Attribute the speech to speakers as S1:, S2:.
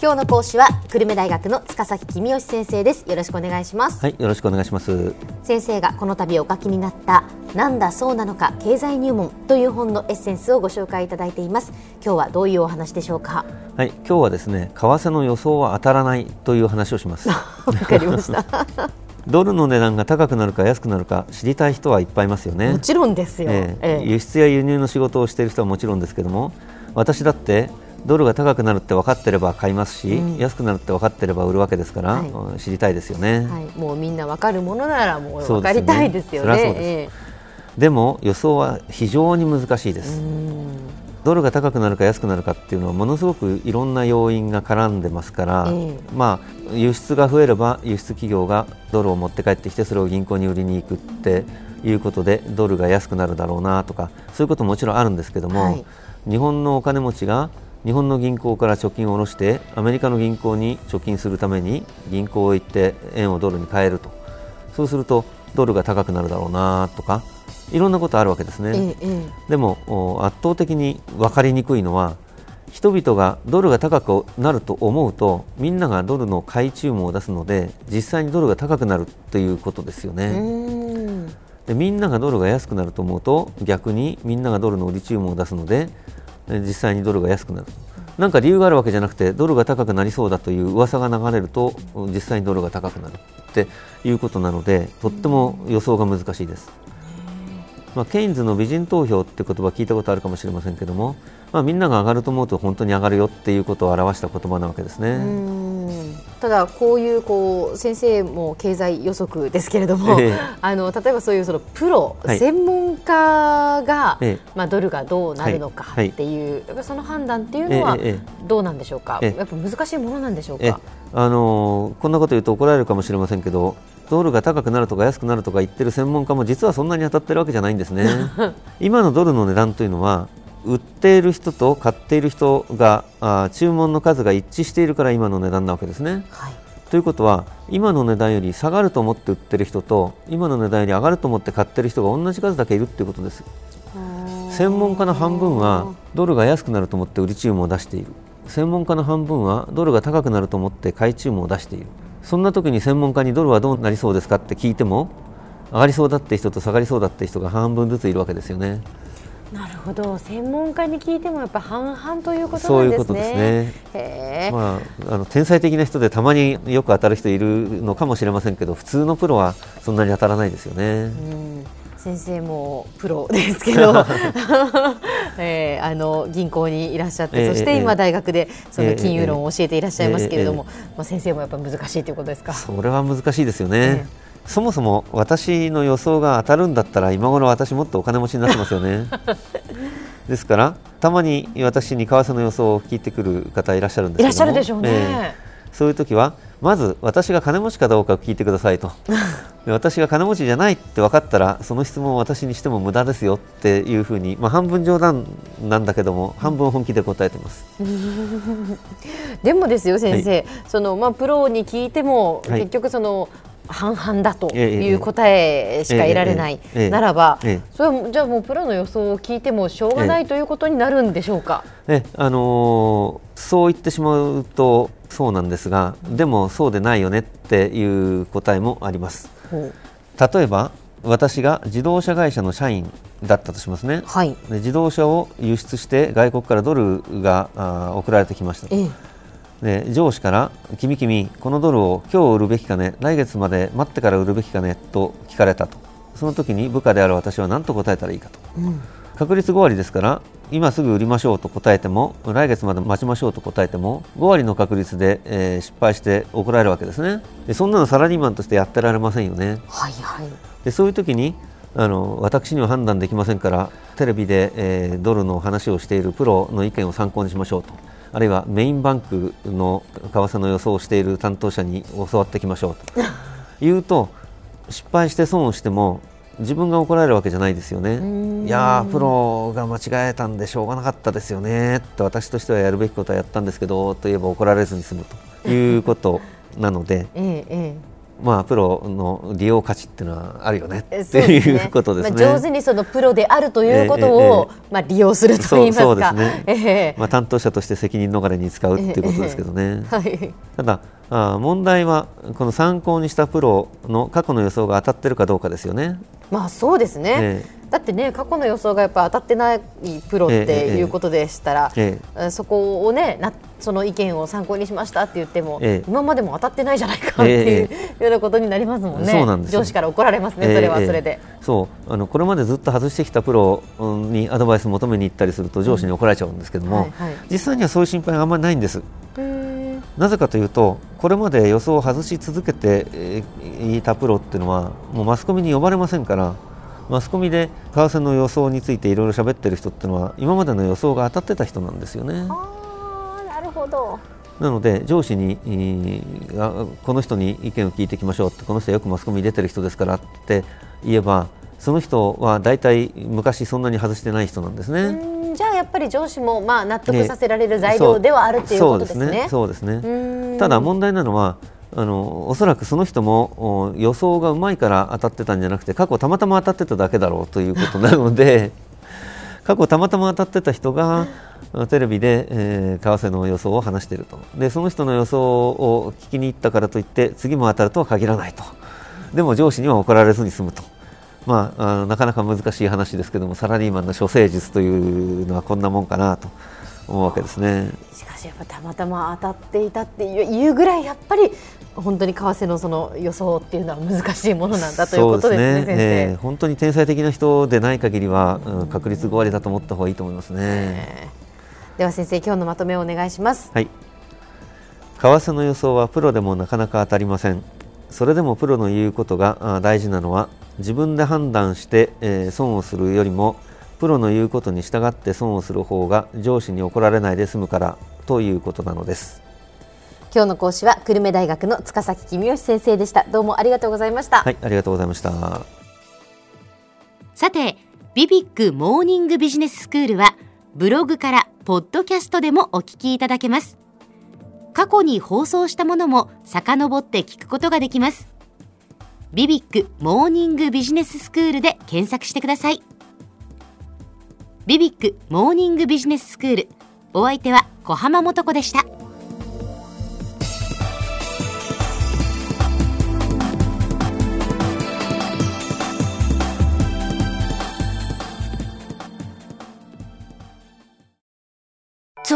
S1: 今日の講師は久留米大学の塚崎君吉先生です。よろしくお願いします。
S2: はいよろしくお願いします。
S1: 先生がこの度お書きになったなんだそうなのか経済入門という本のエッセンスをご紹介いただいています。今日はどういうお話でしょうか？
S2: はい今日はですね為替の予想は当たらないという話をします。
S1: わかりました。
S2: ドルの値段が高くなるか安くなるか知りたい人はいっぱいいますよね。
S1: もちろんですよ、
S2: ええ。輸出や輸入の仕事をしている人はもちろんですけども私だってドルが高くなるって分かってれば買いますし、
S1: うん。
S2: 安くなるって分かってれば売るわけですから、
S1: はい。
S2: うん知りたいですよね、
S1: はい、もうみんなわかるものならもう
S2: そうですよね。
S1: わかりたいですよね。
S2: そりゃそうでも予想は非常に難しいで
S1: ええ
S2: す、
S1: うん。
S2: ドルが高くなるか安くなるかっていうのはものすごくいろんな要因が絡んでますから、
S1: え。
S2: まあ、輸出が増えれば輸出企業がドルを持って帰ってきてそれを銀行に売りに行くっていうことでドルが安くなるだろうなとかそういうことももちろんあるんですけども、
S1: はい。
S2: 日本のお金持ちが日本の銀行から貯金を下ろしてアメリカの銀行に貯金するために銀行へ行って円をドルに変えると。そうするとドルが高くなるだろうなとかいろんなことあるわけですね。
S1: えええ
S2: でもお圧倒的に分かりにくいのは人々がドルが高くなると思うとみんながドルの買い注文を出すので実際にドルが高くなるということですよね。
S1: ん。
S2: でみんながドルが安くなると思うと逆にみんながドルの売り注文を出すのでえ実際にドルが安くなるなんか理由があるわけじゃなくてドルが高くなりそうだという噂が流れると実際にドルが高くなるっていうことなのでとっても予想が難しいです。まあ、ケインズの美人投票って言葉聞いたことあるかもしれませんけども、まあ、みんなが上がると思うと本当に上がるよっていうことを表した言葉なわけですね。
S1: うん。ただこういうこう先生も経済予測ですけれども、
S2: ええ。
S1: あの例えばそういうそのプロ、
S2: はい
S1: 専門家が、
S2: ええ。
S1: まあドルがどうなるのか
S2: はい。
S1: っていう、やっぱその判断っていうのはどうなんでしょうか？
S2: ええ。
S1: やっぱ難しいものなんでしょう
S2: え
S1: か。
S2: あのーこんなこと言うと怒られるかもしれませんけどドルが高くなるとか安くなるとか言ってる専門家も実はそんなに当たってるわけじゃないんですね。今のドルの値段というのは売っている人と買っている人があー注文の数が一致しているから今の値段なわけですね。
S1: はい。
S2: ということは今の値段より下がると思って売ってる人と今の値段より上がると思って買ってる人が同じ数だけいるっていうことです。専門家の半分はドルが安くなると思って売り注文を出している。専門家の半分はドルが高くなると思って買い注文を出している。そんな時に専門家にドルはどうなりそうですかって聞いても上がりそうだって人と下がりそうだって人が半分ずついるわけですよね
S1: なるほど。専門家に聞いてもやっぱ半々ということ
S2: そ
S1: なんですね。
S2: ういうことですね。まあ、あの天才的な人でたまによく当たる人いるのかもしれませんけど普通のプロはそんなに当たらないですよね。
S1: うん。先生もプロですけど、えーあの銀行にいらっしゃって、
S2: ええ
S1: そして今大学でその
S2: ええ
S1: 金融論を教えていらっしゃいますけれども、
S2: え
S1: まあ先生もやっぱ難しいということですか。
S2: それは難しいですよね、
S1: え
S2: そもそも私の予想が当たるんだったら今頃私もっとお金持ちになってますよね。ですからたまに私に為替の予想を聞いてくる方いらっしゃるんですけども。
S1: いらっしゃるでしょうね。
S2: ええ。そういう時はまず私が金持ちかどうかを聞いてくださいと。で私が金持ちじゃないって分かったらその質問を私にしても無駄ですよっていうふうに、まあ、半分冗談なんだけども半分本気で答えてます。
S1: でもですよ先生、そのまあプロに聞いても、
S2: はい。
S1: 結局その半々だと
S2: ええ
S1: いう答えしか得られない
S2: ええええ
S1: ならば、
S2: ええ。
S1: それはじゃあもうプロの予想を聞いてもしょうがないということになるんでしょうか？
S2: ねあのーそう言ってしまうとそうなんですがでもそうでないよねっていう答えもあります。例えば私が自動車会社の社員だったとしますね。
S1: はい。
S2: で自動車を輸出して外国からドルが送られてきました
S1: ええ
S2: で上司から「君君このドルを今日売るべきかね来月まで待ってから売るべきかね」と聞かれたと。その時に部下である私は何と答えたらいいかと。
S1: うん
S2: 確率5割ですから今すぐ売りましょうと答えても来月まで待ちましょうと答えても5割の確率で、えー失敗して怒られるわけですね。でそんなのサラリーマンとしてやってられませんよね。
S1: はいはい。
S2: でそういう時にあの私には判断できませんからテレビで、えードルの話をしているプロの意見を参考にしましょうとあるいはメインバンクの為替の予想をしている担当者に教わってきましょうと。言うと失敗して損をしても自分が怒られるわけじゃないですよね。いやープロが間違えたんでしょうがなかったですよね。って私としてはやるべきことはやったんですけどと言えば怒られずに済むということなので。
S1: えええ
S2: まあ、プロの利用価値っていうのはあるよねっていうことですね。
S1: まあ、上手にそのプロであるということを、まあ、利用すると言います
S2: そうそう
S1: か。
S2: ですね
S1: ええ
S2: まあ、担当者として責任逃れに使うっていうことですけどね。
S1: はい。
S2: ただあ問題はこの参考にしたプロの過去の予想が当たってるかどうかですよね。
S1: まあそうですね。
S2: え
S1: だってね過去の予想がやっぱ当たってないプロっていうことでしたら、
S2: え
S1: えそこをねなその意見を参考にしましたって言っても、
S2: ええ。
S1: 今までも当たってないじゃないかっていう、
S2: え
S1: ようなことになりますもんね。
S2: そうなんですよ。
S1: 上司から怒られますね、それはそれで。
S2: ええそうあのこれまでずっと外してきたプロうんにアドバイス求めに行ったりすると上司に怒られちゃうんですけども、
S1: はいはい。
S2: 実際にはそういう心配があんまりないんです。なぜかというとこれまで予想を外し続けてえーいたプロっていうのはもうマスコミに呼ばれませんからマスコミで為替の予想についていろいろ喋ってる人っていうのは今までの予想が当たってた人なんですよね。
S1: あーなるほど。
S2: なので上司に、この人に意見を聞いていきましょうってこの人はよくマスコミに出てる人ですからって言えばその人は大体昔そんなに外してない人なんですね。
S1: うんじゃあやっぱり上司もまあ納得
S2: ね
S1: させられる材料ではあるっていうことですね。
S2: そうですね。そうですね
S1: うん
S2: ただ問題なのはあのおそらくその人も予想がうまいから当たってたんじゃなくて過去たまたま当たってただけだろうということなので 過去たまたま当たってた人がテレビで、えー為替の予想を話しているとでその人の予想を聞きに行ったからといって次も当たるとは限らないとでも上司には怒られずに済むと。まあ、あなかなか難しい話ですけどもサラリーマンの処世術というのはこんなもんかなと思うわけですね。
S1: しかしやっぱたまたま当たっていたっていうぐらいやっぱり本当に為替のその予想っていうのは難しいものなんだということですね
S2: そう
S1: 先生。
S2: ええ本当に天才的な人でない限りは、うん確率5割だと思った方がいいと思いますね。
S1: えーでは先生今日のまとめをお願いします。
S2: はい。為替の予想はプロでもなかなか当たりません。それでもプロの言うことがあ大事なのは自分で判断して、えー損をするよりもプロの言うことに従って損をする方が上司に怒られないで済むからということなのです。
S1: 今日の講師は久留米大学の塚崎君吉先生でした。どうもありがとうございました。
S2: はい、ありがとうございました。
S3: さて、ビビックモーニングビジネススクールは、ブログからポッドキャストでもお聞きいただけます。過去に放送したものも遡って聞くことができます。ビビックモーニングビジネススクールで検索してください。ビビックモーニングビジネススクール。お相手は小浜もとこでした。